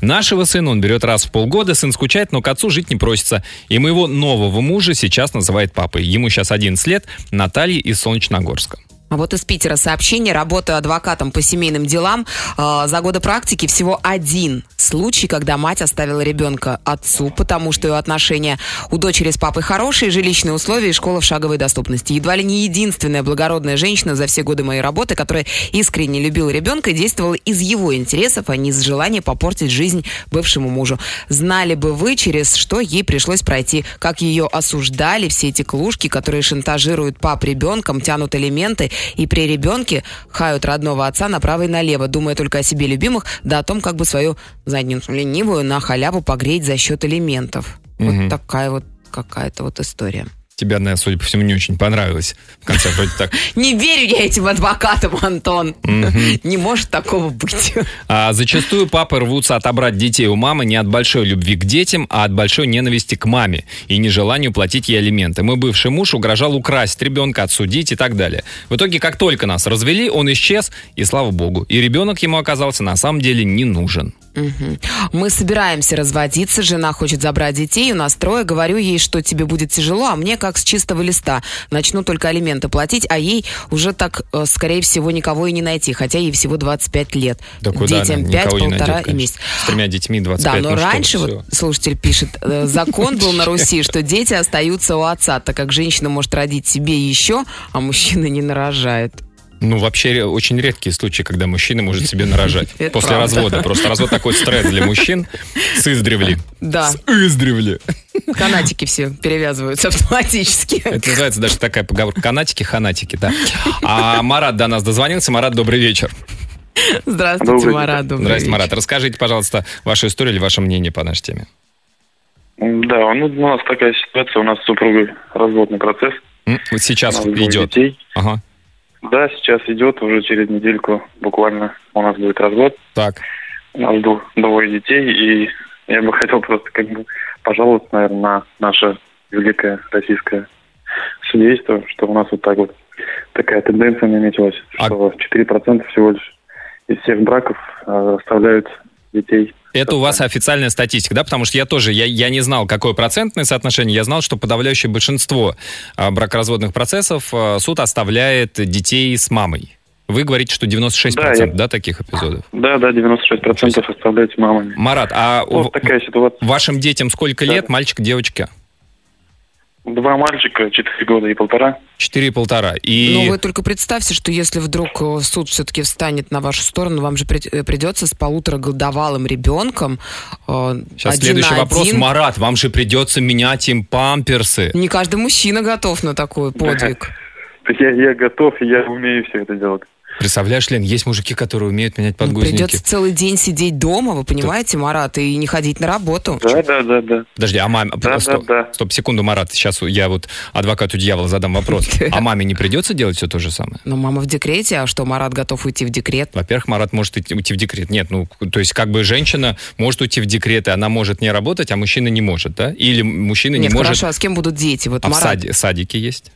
Нашего сына он берет раз в полгода, сын скучает, но к отцу жить не просится. И моего нового мужа сейчас называет папой. Ему сейчас 11 лет, Наталья из Солнечногорска. А вот из Питера сообщение. Работаю адвокатом по семейным делам. Э, За годы практики всего один случай, когда мать оставила ребенка отцу, потому что ее отношения у дочери с папой хорошие, жилищные условия и школа в шаговой доступности. Едва ли не единственная благородная женщина за все годы моей работы, которая искренне любила ребенка и действовала из его интересов, а не из желания попортить жизнь бывшему мужу. Знали бы вы, через что ей пришлось пройти, как ее осуждали все эти клушки, которые шантажируют пап ребенком, тянут элементы и при ребенке хают родного отца направо и налево, думая только о себе любимых, да о том, как бы свою задницу ленивую на халяву погреть за счет элементов. Мгм. Вот такая вот какая-то вот история. Тебе, наверное, судя по всему, не очень понравилось. В конце вроде так. Не верю я этим адвокатам, Антон. Не может такого быть. А зачастую папы рвутся отобрать детей у мамы не от большой любви к детям, а от большой ненависти к маме и нежеланию платить ей алименты. Мой бывший муж угрожал украсть ребенка, отсудить и так далее. В итоге, как только нас развели, он исчез, и слава богу. И ребенок ему оказался на самом деле не нужен. Мгм. Мы собираемся разводиться, жена хочет забрать детей, у нас трое. Говорю ей, что тебе будет тяжело, а мне как с чистого листа. Начну только алименты платить, а ей уже так, э, скорее всего, никого и не найти, хотя ей всего 25 лет. Да куда Детям она? 5, Никого не полтора найдет, и месяц. С тремя детьми 25, Да, но ну что, раньше, всё. вот слушатель пишет, э, закон был на Руси, что дети остаются у отца, так как женщина может родить себе еще, а мужчина не нарожает. Ну, вообще, очень редкие случаи, когда мужчина может себе нарожать. Это После правда. развода. Просто развод такой стресс для мужчин. С издревле. Да, С издревле. канатики все перевязываются автоматически. Это называется даже такая поговорка. Канатики, ханатики, да. А Марат до нас дозвонился. Марат, добрый вечер. Здравствуйте, Добрый Марат. добрый Здравствуйте, вечер. Марат. Расскажите, пожалуйста, вашу историю или ваше мнение по нашей теме. Да, ну, у нас такая ситуация, у нас с супругой разводный процесс. Вот сейчас идет. детей. Ага. Да, сейчас идет, уже через недельку буквально у нас будет развод. Так. У нас дву- двое детей, и я бы хотел просто как бы пожаловаться, наверное, на наше великое российское судейство, что у нас вот так вот такая тенденция наметилась, А- что 4% всего лишь из всех браков э, оставляют детей. Это у вас официальная статистика, да? Потому что я тоже, я, я не знал, какое процентное соотношение. Я знал, что подавляющее большинство а, бракоразводных процессов а, суд оставляет детей с мамой. Вы говорите, что 96% да, Да, я- таких эпизодов? Да, да, 96% оставляют мамами. Марат, а у- Вот такая ситуация. вашим детям сколько лет, мальчик, девочка? Два мальчика, 4 года и полтора. Четыре и полтора. И... Но Ну, вы только представьте, что если вдруг э, суд все-таки встанет на вашу сторону, вам же э, придется с полуторагодовалым ребенком э, Сейчас один следующий на вопрос. один. Марат, вам же придется менять им памперсы. Не каждый мужчина готов на такой подвиг. Я, я готов, и я умею все это делать. Представляешь, Лен, есть мужики, которые умеют менять Ну, подгузники. Придется целый день сидеть дома, вы понимаете, Марат, и не ходить на работу. Да, да, да, да. Подожди, а маме... Да, стоп, да, да. стоп, секунду, Марат, сейчас я вот адвокату дьявола задам вопрос. А маме не придется делать все то же самое? Но мама в декрете, а что, Марат готов уйти в декрет? Во-первых, Марат может уйти в декрет. Нет, ну, то есть как бы женщина может уйти в декрет, и она может не работать, а мужчина не может, да? Или мужчина Нет, не может... хорошо, а с кем будут дети? Вот А в Марат, саде, садике есть?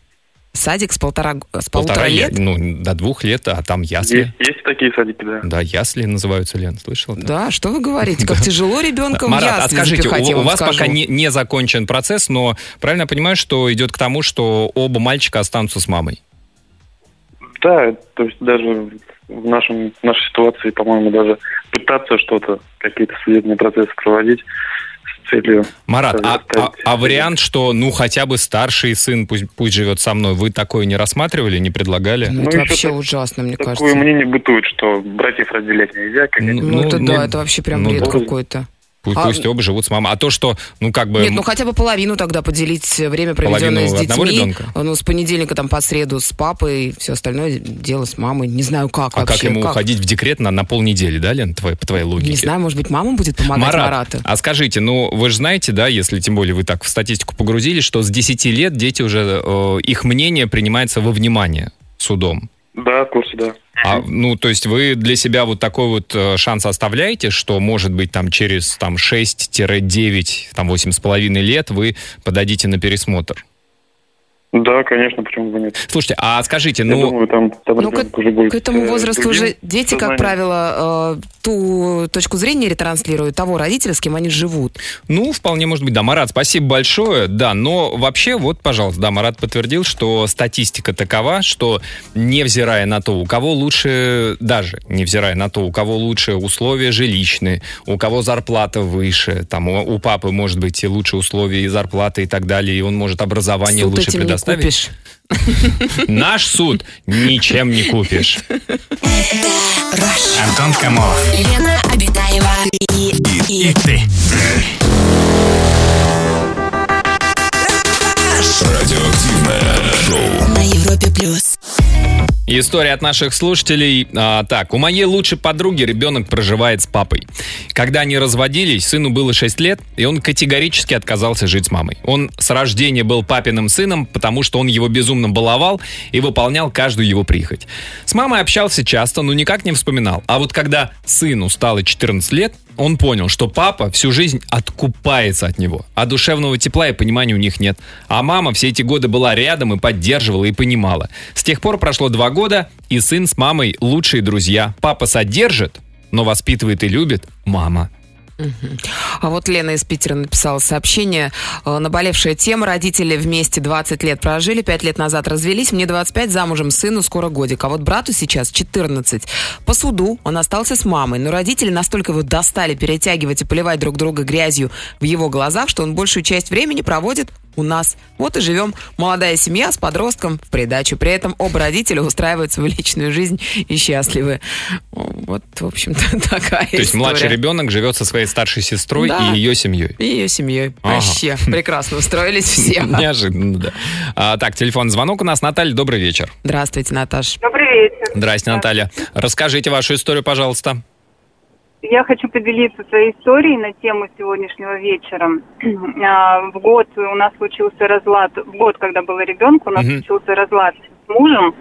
Садик с полтора, с Полтора полутора лет? Ну, до двух лет, а там ясли. Есть, есть такие садики, да. Да, ясли называются, Лен, слышал? Да, что вы говорите? Как тяжело ребенка в Марат, ясли скажите, у, вас скажу. пока не, не закончен процесс, но правильно я понимаю, что идет к тому, что оба мальчика останутся с мамой? Да, то есть даже в, нашем, в нашей ситуации, по-моему, даже пытаться что-то, какие-то судебные процессы проводить целью... Марат, а, а- а вариант, что ну хотя бы старший сын пусть, пусть живет со мной, вы такое не рассматривали, не предлагали? Ну, Ну, это вообще так- ужасно, мне Такое кажется. мнение бытует, что братьев разделять нельзя. Как Ну, Ну, это ну, да, ну, это вообще прям ну, бред да. какой-то. Пусть, а- пусть оба живут с мамой. А то, что, ну как бы... Нет, ну хотя бы половину тогда поделить время, проведенное Половину с детьми. ребенка? Ну, с понедельника там по среду с папой, все остальное дело с мамой. Не знаю, как а вообще. как ему уходить в декрет на, на полнедели, да, Лен, твоей, по твоей логике? Не знаю, может быть, мама будет помогать Марат, Марату. а скажите, ну вы же знаете, да, если тем более вы так в статистику погрузились, что с 10 лет дети уже, э, их мнение принимается во внимание судом. Да, в курсе, да. А, ну, то есть вы для себя вот такой вот э, шанс оставляете, что, может быть, там через там, 6-9, там, 8,5 лет вы подадите на пересмотр? Да, конечно, почему бы нет. Слушайте, а скажите, Я ну... думаю, там, там Ну, к, уже будет... к этому возрасту другим уже дети, как сознанием. правило, э, ту точку зрения ретранслируют того родителя, с кем они живут. Ну, вполне может быть, да. Марат, спасибо большое. Да, но вообще, вот, пожалуйста, да, Марат подтвердил, что статистика такова, что невзирая на то, у кого лучше, даже невзирая на то, у кого лучше условия жилищные, у кого зарплата выше, там у, у папы может быть и лучше условия и зарплаты и так далее, и он может образование Суд лучше этим не предоставить. купишь. Наш суд ничем не купишь. Антон Камолов. Лена Обитаева и, и, И ты. Радиоактивное шоу. на Европе плюс. История от наших слушателей. А, так, у моей лучшей подруги ребенок проживает с папой. Когда они разводились, сыну было 6 лет, и он категорически отказался жить с мамой. Он с рождения был папиным сыном, потому что он его безумно баловал и выполнял каждую его прихоть. С мамой общался часто, но никак не вспоминал. А вот когда сыну стало 14 лет, он понял, что папа всю жизнь откупается от него, а душевного тепла и понимания у них нет. А мама все эти годы была рядом и поддерживала и понимала. С тех пор прошло два года, и сын с мамой лучшие друзья. Папа содержит, но воспитывает и любит мама. А вот Лена из Питера написала сообщение. Э, Наболевшая тема. Родители вместе 20 лет прожили, 5 лет назад развелись. Мне 25, замужем, сыну скоро годик. А вот брату сейчас 14. По суду он остался с мамой, но родители настолько его достали перетягивать и поливать друг друга грязью в его глазах, что он большую часть времени проводит у нас. Вот и живем. Молодая семья с подростком в придачу. При этом оба родителя устраивают свою личную жизнь и счастливы. Вот, в общем-то, такая То есть история. младший ребенок живет со своей старшей сестрой Да. и ее семьей. И ее семьей. Ага. Вообще прекрасно устроились все. Неожиданно, да. А, так, телефон звонок у нас. Наталья, добрый вечер. Здравствуйте, Наташ. Добрый вечер. Здрасте, Наталья. Расскажите вашу историю, пожалуйста. Я хочу поделиться своей историей на тему сегодняшнего вечера. А, В год у нас случился разлад, в год, когда было ребенку, у нас Мгм. случился разлад с мужем,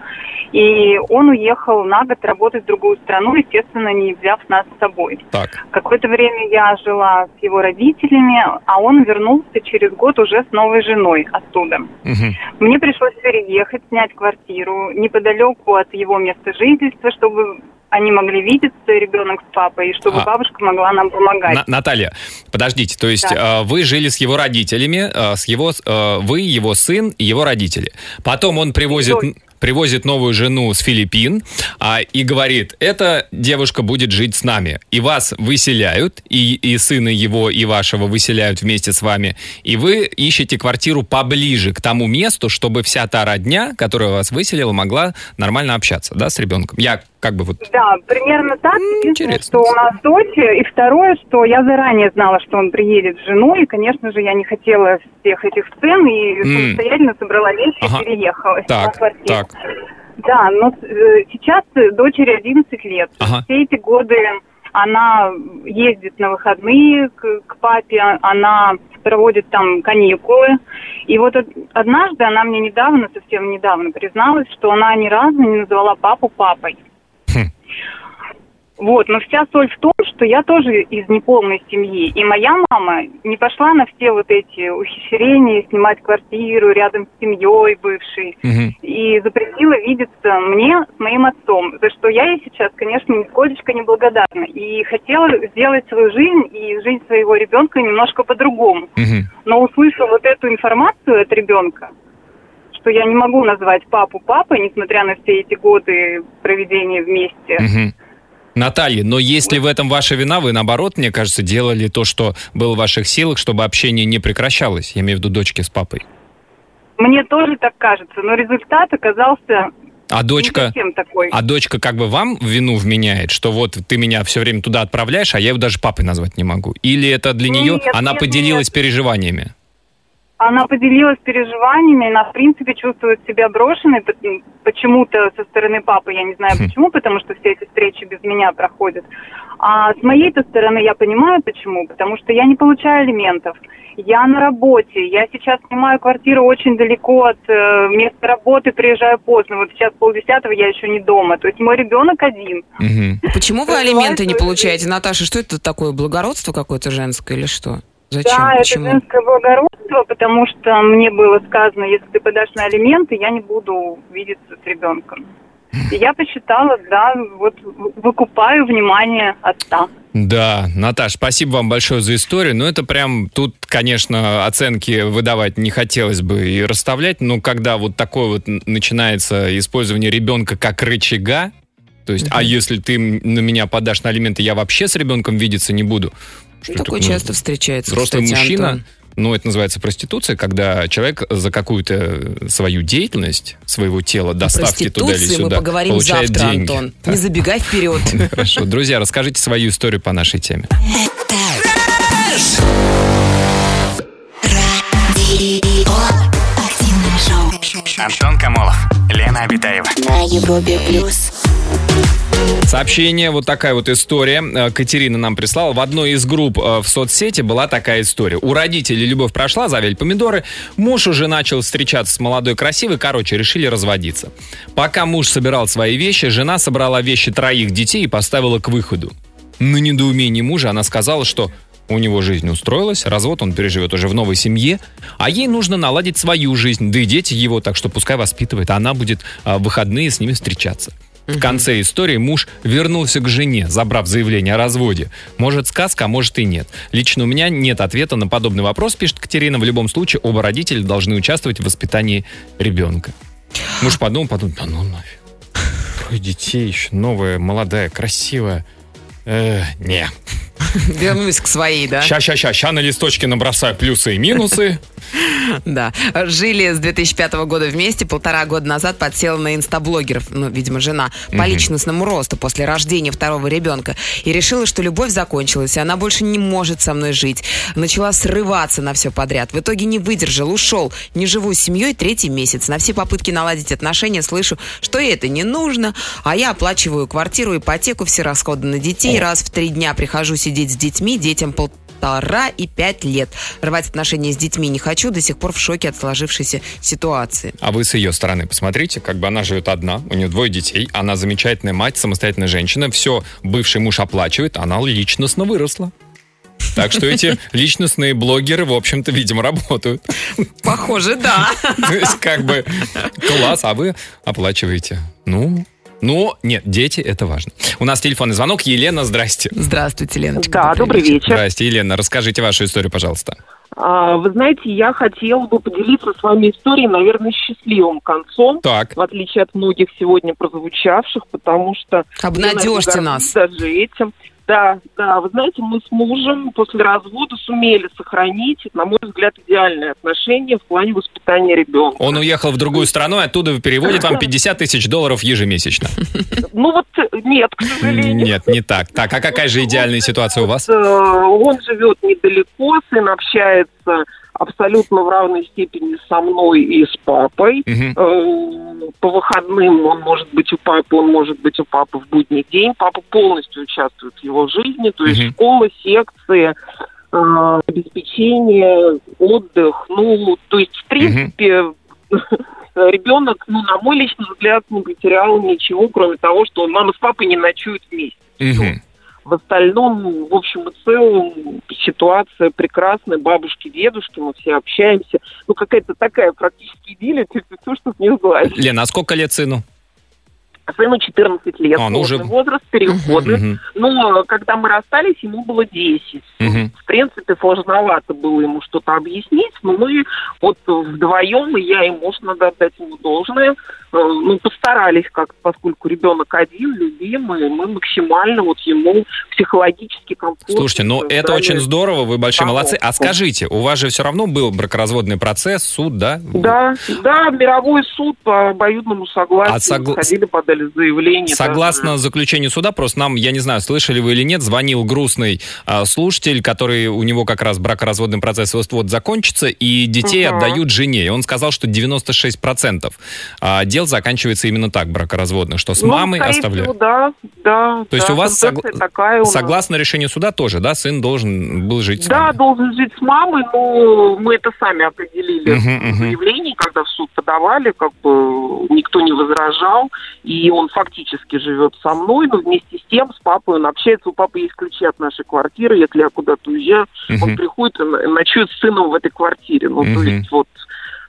и он уехал на год работать в другую страну, естественно, не взяв нас с собой. Так. Какое-то время я жила с его родителями, а он вернулся через год уже с новой женой оттуда. Мгм. Мне пришлось переехать, снять квартиру неподалеку от его места жительства, чтобы они могли видеться, ребенок с папой, и чтобы А. бабушка могла нам помогать. На- Наталья, подождите, то есть Да. э, вы жили с его родителями, э, с его, э, вы, его сын и его родители. Потом он привозит, Дочь. привозит новую жену с Филиппин а, и говорит, эта девушка будет жить с нами. И вас выселяют, и, и сына его, и вашего выселяют вместе с вами. И вы ищете квартиру поближе к тому месту, чтобы вся та родня, которая вас выселила, могла нормально общаться, да, с ребенком. Я как бы вот... Да, примерно так. Единственное, интересно. что у нас дочь. И второе, что я заранее знала, что он приедет с женой. И, конечно же, я не хотела всех этих сцен. И М. самостоятельно собрала вещи Ага. и переехала. Так, квартиру. так. Да, но э, сейчас э, дочери 11 лет. Ага. Все эти годы она ездит на выходные к, к папе, она проводит там каникулы. И вот од- однажды она мне недавно, совсем недавно призналась, что она ни разу не назвала папу папой. Хм. Вот, но вся соль в том, что я тоже из неполной семьи. И моя мама не пошла на все вот эти ухищрения, снимать квартиру рядом с семьей бывшей Мгм. и запретила видеться мне с моим отцом, за что я ей сейчас, конечно, нисколечко не благодарна. И хотела сделать свою жизнь и жизнь своего ребенка немножко по-другому. Мгм. Но услышав вот эту информацию от ребенка, что я не могу назвать папу папой, несмотря на все эти годы проведения вместе, Мгм. Наталья, но если в этом ваша вина, вы наоборот, мне кажется, делали то, что было в ваших силах, чтобы общение не прекращалось. Я имею в виду дочки с папой. мне тоже так кажется, но результат оказался А дочка, такой. а дочка как бы вам вину вменяет, что вот ты меня все время туда отправляешь, а я его даже папой назвать не могу. Или это для Нет, нее, она нет, поделилась переживаниями? Она поделилась переживаниями, она, в принципе, чувствует себя брошенной почему-то со стороны папы. Я не знаю Хм. почему, потому что все эти встречи без меня проходят. А с моей-то стороны я понимаю почему, потому что я не получаю алиментов. Я на работе, я сейчас снимаю квартиру очень далеко от э, места работы, приезжаю поздно. Вот сейчас полдесятого я еще не дома. То есть мой ребенок один. Почему вы алименты не получаете, Наташа? Что это такое, благородство какое-то женское или что? Зачем? Да, Почему? это женское благородство, потому что мне было сказано, если ты подашь на алименты, я не буду видеться с ребенком. И я посчитала, да, вот выкупаю внимание отца. Да, Наташ, спасибо вам большое за историю. Ну, это прям, тут, конечно, оценки выдавать не хотелось бы и расставлять, но когда вот такое вот начинается использование ребенка как рычага, то есть, а если ты на меня подашь на алименты, я вообще с ребенком видеться не буду. Что это Такое такое? часто встречается, Взрослый кстати, мужчина, Антон. ну, это называется проституция, когда человек за какую-то свою деятельность, своего тела, доставки туда или Проституции мы сюда, поговорим получает завтра, деньги. Антон. Так. Не забегай вперед. Хорошо. Друзья, расскажите свою историю по нашей теме. Антон Камолов, Лена Обитаева. На Европе плюс. Сообщение, вот такая вот история. Э, Катерина нам прислала. В одной из групп э, в соцсети была такая история. У родителей любовь прошла, завели помидоры. Муж уже начал встречаться с молодой красивой. Короче, решили разводиться. Пока муж собирал свои вещи, жена собрала вещи троих детей и поставила к выходу. На недоумении мужа она сказала, что у него жизнь устроилась, развод он переживет уже в новой семье, а ей нужно наладить свою жизнь, да и дети его, так что пускай воспитывает, а она будет а, в выходные с ними встречаться. В конце истории муж вернулся к жене, забрав заявление о разводе. Может сказка, а может и нет. Лично у меня нет ответа на подобный вопрос, пишет Катерина. В любом случае, оба родителя должны участвовать в воспитании ребенка. Муж подумал, подумал, да ну нафиг. Трое детей еще, новая, молодая, красивая. Э, не. Вернусь к своей, да? Ща, ща, ща, ща на листочке набросаю плюсы и минусы. Да. Жили с 2005 года вместе. Полтора года назад подсела на инстаблогеров, ну, видимо, жена, по личностному росту после рождения второго ребенка. И решила, что любовь закончилась, и она больше не может со мной жить. Начала срываться на все подряд. В итоге не выдержал, ушел. Не живу с семьей третий месяц. На все попытки наладить отношения слышу, что ей это не нужно, а я оплачиваю квартиру, ипотеку, все расходы на детей. Раз в три дня прихожу сидеть с детьми, детям пол- полтора и пять лет. Рвать отношения с детьми не хочу, до сих пор в шоке от сложившейся ситуации. А вы с ее стороны посмотрите, как бы она живет одна, у нее двое детей, она замечательная мать, самостоятельная женщина, все бывший муж оплачивает, она личностно выросла. Так что эти личностные блогеры, в общем-то, видимо, работают. Похоже, да. То есть, как бы, класс, а вы оплачиваете. Ну, ну, нет, дети, это важно. У нас телефонный звонок. Елена, здрасте. Здравствуйте, Леночка. Да, добрый вечер. Здрасте, Елена. Расскажите вашу историю, пожалуйста. А, Вы знаете, я хотела бы поделиться с вами историей, наверное, счастливым концом, Так. в отличие от многих сегодня прозвучавших, потому что... Обнадежьте нас. Даже этим. Да, да, вы знаете, мы с мужем после развода сумели сохранить, на мой взгляд, идеальные отношения в плане воспитания ребенка. Он уехал в другую страну, оттуда переводит вам 50 тысяч долларов ежемесячно. Ну вот нет, к сожалению. Нет, не так. Так, а какая же идеальная ситуация у вас? Э, Он живет недалеко, сын общается абсолютно в равной степени со мной и с папой. Э, По выходным он может быть у папы, он может быть у папы в будний день. Папа полностью участвует в его жизни, то есть Мгм. школа, секции, э, обеспечение, отдых. Ну, то есть, в принципе, ребенок, ну, на мой личный взгляд, не потерял ничего, кроме того, что он мама с папой не ночуют вместе. Мгм. В остальном, в общем и целом, ситуация прекрасная. Бабушки, дедушки, мы все общаемся. Ну, какая-то такая практически идиллия, все, что не сглазить. Лена, а сколько лет сыну? Сыну 14 лет, А, ну уже- возраст, переходный. Но когда мы расстались, ему было 10. Мгм. В принципе, сложновато было ему что-то объяснить, но мы вот вдвоем, и я, и муж, надо отдать ему должное, ну, постарались как поскольку ребенок один, любимый, мы максимально вот ему психологически комфортно. Слушайте, ну это очень здорово, вы большие молодцы. А скажите, у вас же все равно был бракоразводный процесс, суд, да? Да, да, мировой суд по обоюдному согласию. А согла- Ходили, подали заявление. Согласно даже. заключению суда, просто нам, я не знаю, слышали вы или нет, звонил грустный а, слушатель, который у него как раз бракоразводный процесс вот закончится, и детей Мгм. отдают жене. И он сказал, что 96% а, дел заканчивается именно так, бракоразводных, что с Ну, мамой оставляют. всего, да, да. То есть да, у вас согла- такая у нас. Согласно решению суда тоже, да, сын должен был жить с Да, вами? должен жить с мамой, но мы это сами определили Мгм, в заявлении, когда в суд подавали, как бы никто не возражал, и он фактически живет со мной, но вместе с тем с папой он общается, у папы есть ключи от нашей квартиры, если я куда-то уезжаю, он Мгм. приходит и ночует с сыном в этой квартире. Ну, то Мгм. есть вот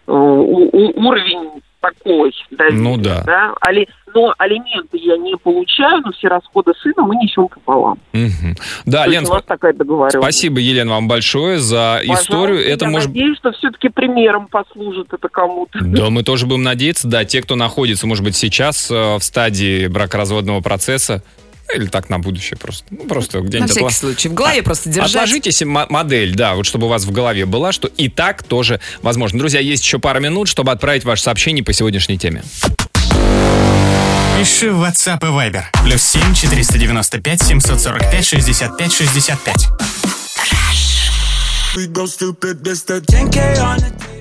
э, у- у- уровень такой, доверия, Ну да. Али- Но алименты я не получаю, но все расходы сына мы несем пополам. Мгм. Да, То Лен, у нас такая договоренность. спасибо, Елена, вам большое за Пожалуйста, историю. Это я может надеюсь, что все-таки примером послужит это кому-то. Да, мы тоже будем надеяться, да, те, кто находится, может быть, сейчас э, в стадии бракоразводного процесса, или так на будущее просто. Ну, просто На где-нибудь всякий отла- случай. В голове просто держать. Отложите себе мо- модель, да, вот чтобы у вас в голове была, что и так тоже возможно. Друзья, есть еще пара минут, чтобы отправить ваше сообщение по сегодняшней теме. Пиши в WhatsApp и Viber. Плюс 7 495 745 65 65.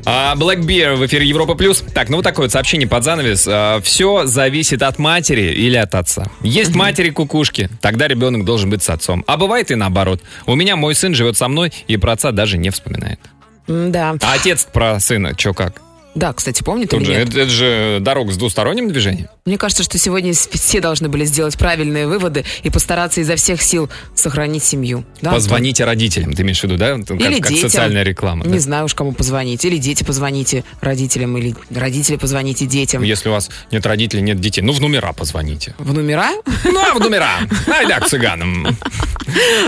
А, Black Bear в эфире Европа Плюс. Так, ну вот такое вот сообщение под занавес. Все зависит от матери или от отца. Есть матери кукушки, тогда ребенок должен быть с отцом. А бывает и наоборот. У меня мой сын живет со мной и про отца даже не вспоминает. Да. А отец про сына, что как? Да, кстати, помнит Тут или же, нет? это, это же дорога с двусторонним движением. Мне кажется, что сегодня все должны были сделать правильные выводы и постараться изо всех сил сохранить семью. Да, Позвоните родителям, ты имеешь в виду, да? Как, Или как детям. социальная реклама. Не да? знаю уж, кому позвонить. Или дети позвоните родителям, или родители позвоните детям. Если у вас нет родителей, нет детей, ну в номера позвоните. В номера? Ну, а в номера. Айда к цыганам.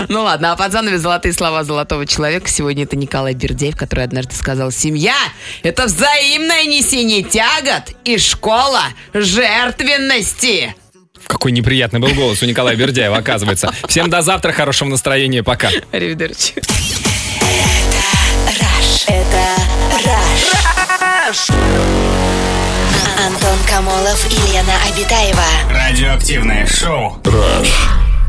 Ну ладно, а под занавес золотые слова золотого человека. Сегодня это Николай Бердеев, который однажды сказал, семья – это взаимное несение тягот и школа жертвенности. Какой неприятный был голос у Николая Бердяева, оказывается. Всем до завтра, хорошего настроения, пока. Аривидерчи. Это Раш. Антон Камолов и Лена Обитаева. Радиоактивное шоу. Rush.